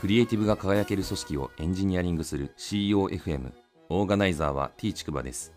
クリエイティブが輝ける組織をエンジニアリングする CEOFM オーガナイザーは T ちくばです。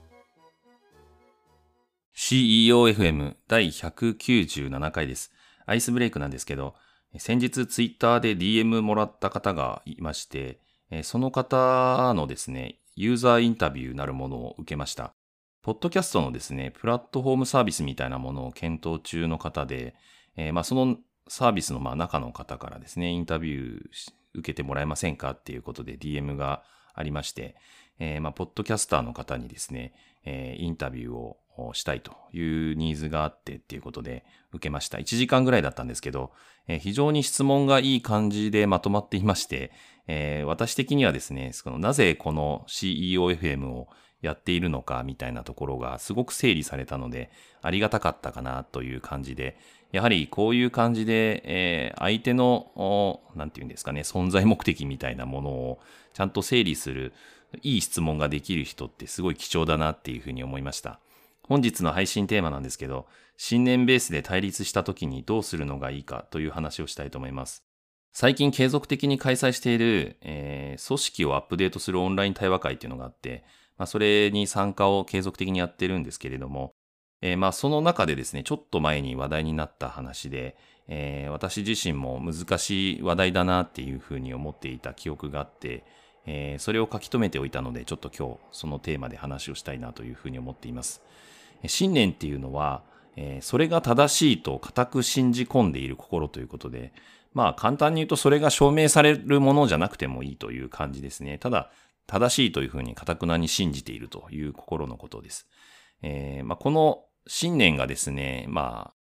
CEOFM 第197回です。アイスブレイクなんですけど先日ツイッターで DM もらった方がいましてその方のですねユーザーインタビューなるものを受けました。ポッドキャストのですねプラットフォームサービスみたいなものを検討中の方で、えー、まあそのサービスのまあ中の方からですね、インタビュー受けてもらえませんかっていうことで DM がありまして、えー、まあ、ポッドキャスターの方にですね、えー、インタビューをしたいというニーズがあってっていうことで受けました。1時間ぐらいだったんですけど、えー、非常に質問がいい感じでまとまっていまして、えー、私的にはですね、そのなぜこの CEOFM をやっているのかみたいなところがすごく整理されたので、ありがたかったかなという感じで、やはりこういう感じで、えー、相手の、なんていうんですかね、存在目的みたいなものをちゃんと整理する、いい質問ができる人ってすごい貴重だなっていうふうに思いました。本日の配信テーマなんですけど、新年ベースで対立した時にどうするのがいいかという話をしたいと思います。最近継続的に開催している、えー、組織をアップデートするオンライン対話会っていうのがあって、まあ、それに参加を継続的にやってるんですけれども、えー、まあその中でですね、ちょっと前に話題になった話で、えー、私自身も難しい話題だなっていうふうに思っていた記憶があって、えー、それを書き留めておいたので、ちょっと今日そのテーマで話をしたいなというふうに思っています。信念っていうのは、えー、それが正しいと固く信じ込んでいる心ということで、まあ簡単に言うとそれが証明されるものじゃなくてもいいという感じですね。ただ、正しいというふうに固くなに信じているという心のことです。えーまあ、この信念がですね、まあ、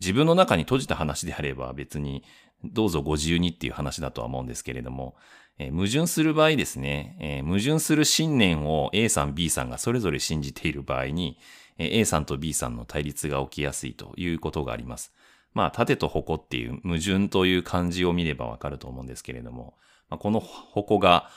自分の中に閉じた話であれば別にどうぞご自由にっていう話だとは思うんですけれども、えー、矛盾する場合ですね、えー、矛盾する信念を A さん B さんがそれぞれ信じている場合に、えー、A さんと B さんの対立が起きやすいということがあります。まあ、縦と矛っていう矛盾という漢字を見ればわかると思うんですけれども、まあ、この矛が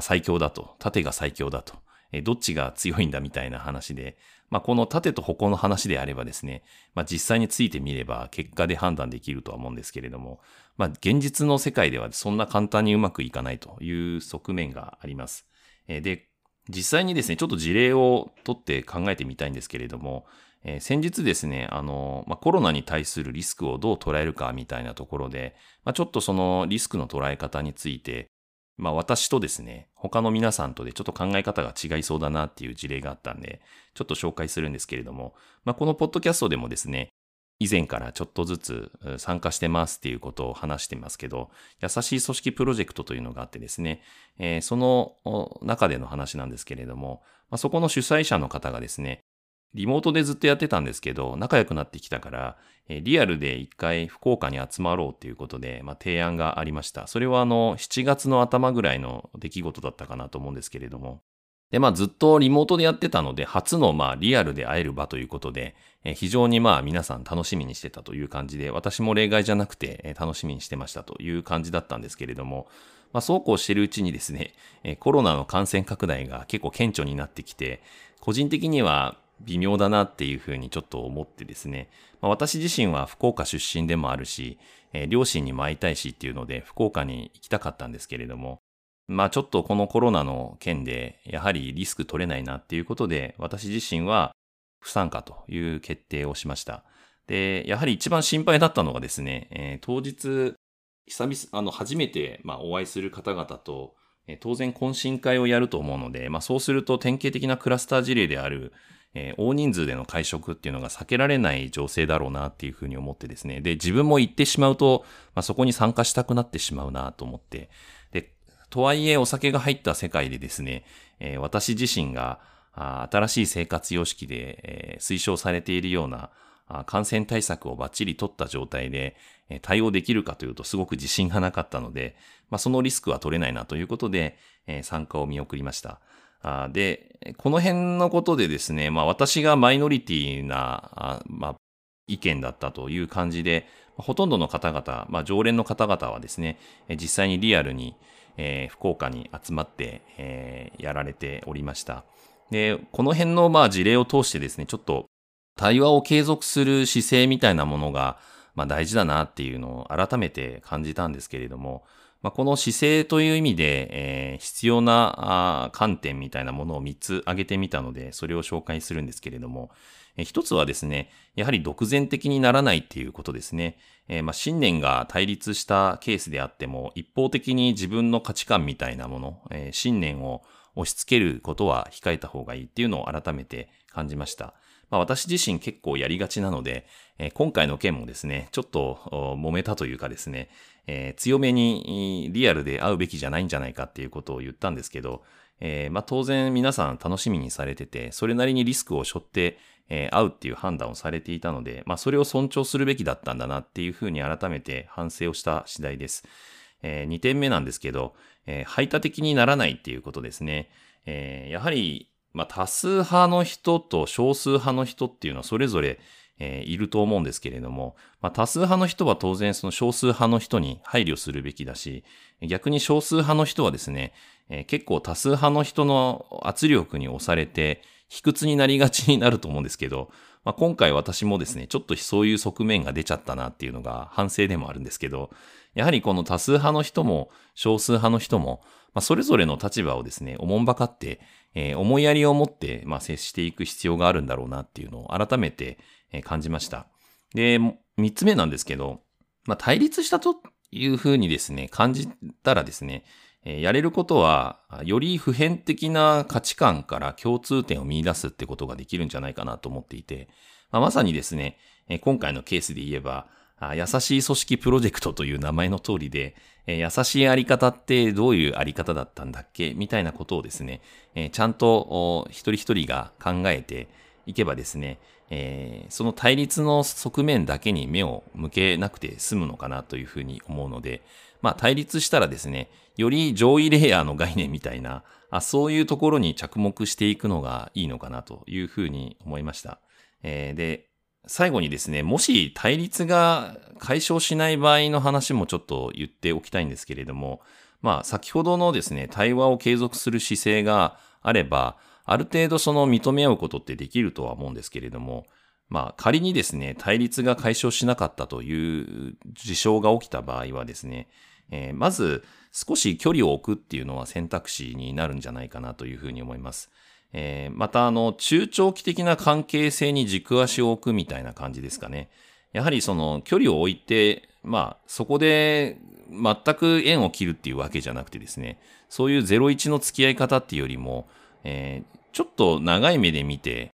最強だと、縦が最強だと、えどっちが強いんだみたいな話で、まあ、この縦と矛の話であればですね、まあ、実際についてみれば結果で判断できるとは思うんですけれども、まあ、現実の世界ではそんな簡単にうまくいかないという側面があります。えで、実際にですね、ちょっと事例を取って考えてみたいんですけれども、えー、先日ですね、あの、まあ、コロナに対するリスクをどう捉えるかみたいなところで、まあ、ちょっとそのリスクの捉え方について、まあ私とですね、他の皆さんとでちょっと考え方が違いそうだなっていう事例があったんで、ちょっと紹介するんですけれども、まあこのポッドキャストでもですね、以前からちょっとずつ参加してますっていうことを話してますけど、優しい組織プロジェクトというのがあってですね、えー、その中での話なんですけれども、まあ、そこの主催者の方がですね、リモートでずっとやってたんですけど、仲良くなってきたから、リアルで一回福岡に集まろうっていうことで、まあ、提案がありました。それはあの、7月の頭ぐらいの出来事だったかなと思うんですけれども。で、まあずっとリモートでやってたので、初のまあリアルで会える場ということで、非常にまあ皆さん楽しみにしてたという感じで、私も例外じゃなくて、楽しみにしてましたという感じだったんですけれども、まあそうこうしてるうちにですね、コロナの感染拡大が結構顕著になってきて、個人的には微妙だなっていうふうにちょっと思ってですね、まあ、私自身は福岡出身でもあるし、えー、両親にも会いたいしっていうので福岡に行きたかったんですけれども、まあちょっとこのコロナの件でやはりリスク取れないなっていうことで私自身は不参加という決定をしました。で、やはり一番心配だったのがですね、えー、当日久々、あの、初めて、まあ、お会いする方々と、えー、当然懇親会をやると思うので、まあ、そうすると典型的なクラスター事例である、えー、大人数での会食っていうのが避けられない情勢だろうなっていうふうに思ってですね。で、自分も行ってしまうと、まあ、そこに参加したくなってしまうなと思って。で、とはいえお酒が入った世界でですね、えー、私自身が新しい生活様式で、えー、推奨されているような感染対策をバッチリ取った状態で対応できるかというとすごく自信がなかったので、まあ、そのリスクは取れないなということで、え参加を見送りました。で、この辺のことでですね、まあ私がマイノリティな、まあ、意見だったという感じで、ほとんどの方々、まあ常連の方々はですね、実際にリアルに、えー、福岡に集まって、えー、やられておりました。で、この辺のまあ事例を通してですね、ちょっと対話を継続する姿勢みたいなものが、まあ、大事だなっていうのを改めて感じたんですけれども、まあ、この姿勢という意味で、えー、必要な観点みたいなものを3つ挙げてみたので、それを紹介するんですけれども、えー、1つはですね、やはり独善的にならないっていうことですね。えー、まあ、信念が対立したケースであっても、一方的に自分の価値観みたいなもの、えー、信念を押し付けることは控えた方がいいっていうのを改めて感じました。まあ、私自身結構やりがちなので、えー、今回の件もですね、ちょっと揉めたというかですね、えー、強めにリアルで会うべきじゃないんじゃないかっていうことを言ったんですけど、えー、まあ、当然皆さん楽しみにされてて、それなりにリスクを背負って、え会うっていう判断をされていたので、まあ、それを尊重するべきだったんだなっていうふうに改めて反省をした次第です。え2点目なんですけど、え排他的にならないっていうことですね。えやはりまあ、多数派の人と少数派の人っていうのはそれぞれ、えー、いると思うんですけれども、まあ、多数派の人は当然その少数派の人に配慮するべきだし、逆に少数派の人はですね、えー、結構多数派の人の圧力に押されて、卑屈になりがちになると思うんですけど、まあ、今回私もですね、ちょっとそういう側面が出ちゃったなっていうのが反省でもあるんですけど、やはりこの多数派の人も少数派の人も、まあ、それぞれの立場をですね、おもんばかって、えー、思いやりを持って、まあ、接していく必要があるんだろうなっていうのを改めて、感じました。で、三つ目なんですけど、まあ、対立したというふうにですね、感じたらですね、やれることは、より普遍的な価値観から共通点を見出すってことができるんじゃないかなと思っていて、まあ、まさにですね、今回のケースで言えば、優しい組織プロジェクトという名前の通りで、え優しいあり方ってどういうあり方だったんだっけ？みたいなことをですね、えちゃんと一人一人が考えていけばですね、えその対立の側面だけに目を向けなくて済むのかなというふうに思うので、まあ対立したらですね、より上位レイヤーの概念みたいな、あそういうところに着目していくのがいいのかなというふうに思いました。え、で、最後にですね、もし対立が解消しない場合の話もちょっと言っておきたいんですけれども、まあ先ほどのですね、対話を継続する姿勢があれば、ある程度その認め合うことってできるとは思うんですけれども、まあ仮にですね、対立が解消しなかったという事象が起きた場合はですね、えー、まず少し距離を置くっていうのは選択肢になるんじゃないかなというふうに思います。えー、また、あの、中長期的な関係性に軸足を置くみたいな感じですかね。やはりその距離を置いて、まあ、そこで全く縁を切るっていうわけじゃなくてですね、そういう01の付き合い方っていうよりも、えー、ちょっと長い目で見て、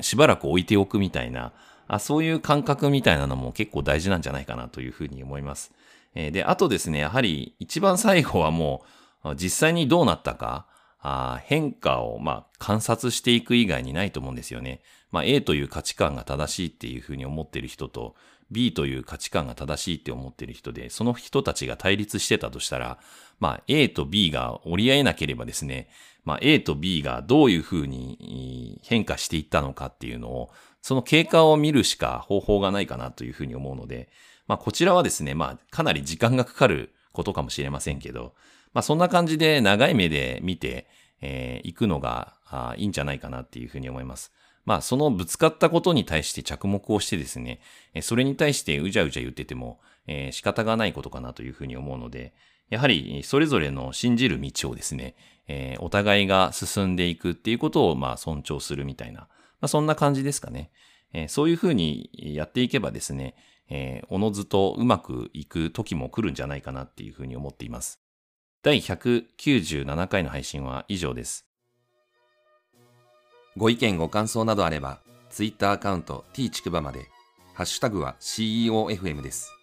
しばらく置いておくみたいな、あそういう感覚みたいなのも結構大事なんじゃないかなというふうに思います。えー、で、あとですね、やはり一番最後はもう、実際にどうなったか、あ変化を、まあ、観察していく以外にないと思うんですよね。まあ、A という価値観が正しいっていうふうに思ってる人と、B という価値観が正しいって思ってる人で、その人たちが対立してたとしたら、まあ、A と B が折り合えなければですね、まあ、A と B がどういうふうに変化していったのかっていうのを、その経過を見るしか方法がないかなというふうに思うので、まあ、こちらはですね、まあ、かなり時間がかかることかもしれませんけど、まあそんな感じで長い目で見てい、えー、くのがあいいんじゃないかなっていうふうに思います。まあそのぶつかったことに対して着目をしてですね、えそれに対してうじゃうじゃ言ってても、えー、仕方がないことかなというふうに思うので、やはりそれぞれの信じる道をですね、えー、お互いが進んでいくっていうことをまあ尊重するみたいな、まあ、そんな感じですかね。えー、そういうふうにやっていけばですね、えー、おのずとうまくいく時も来るんじゃないかなっていうふうに思っています。第197回の配信は以上です。ご意見ご感想などあれば、Twitter アカウント t ちくばまで、ハッシュタグは CEOFM です。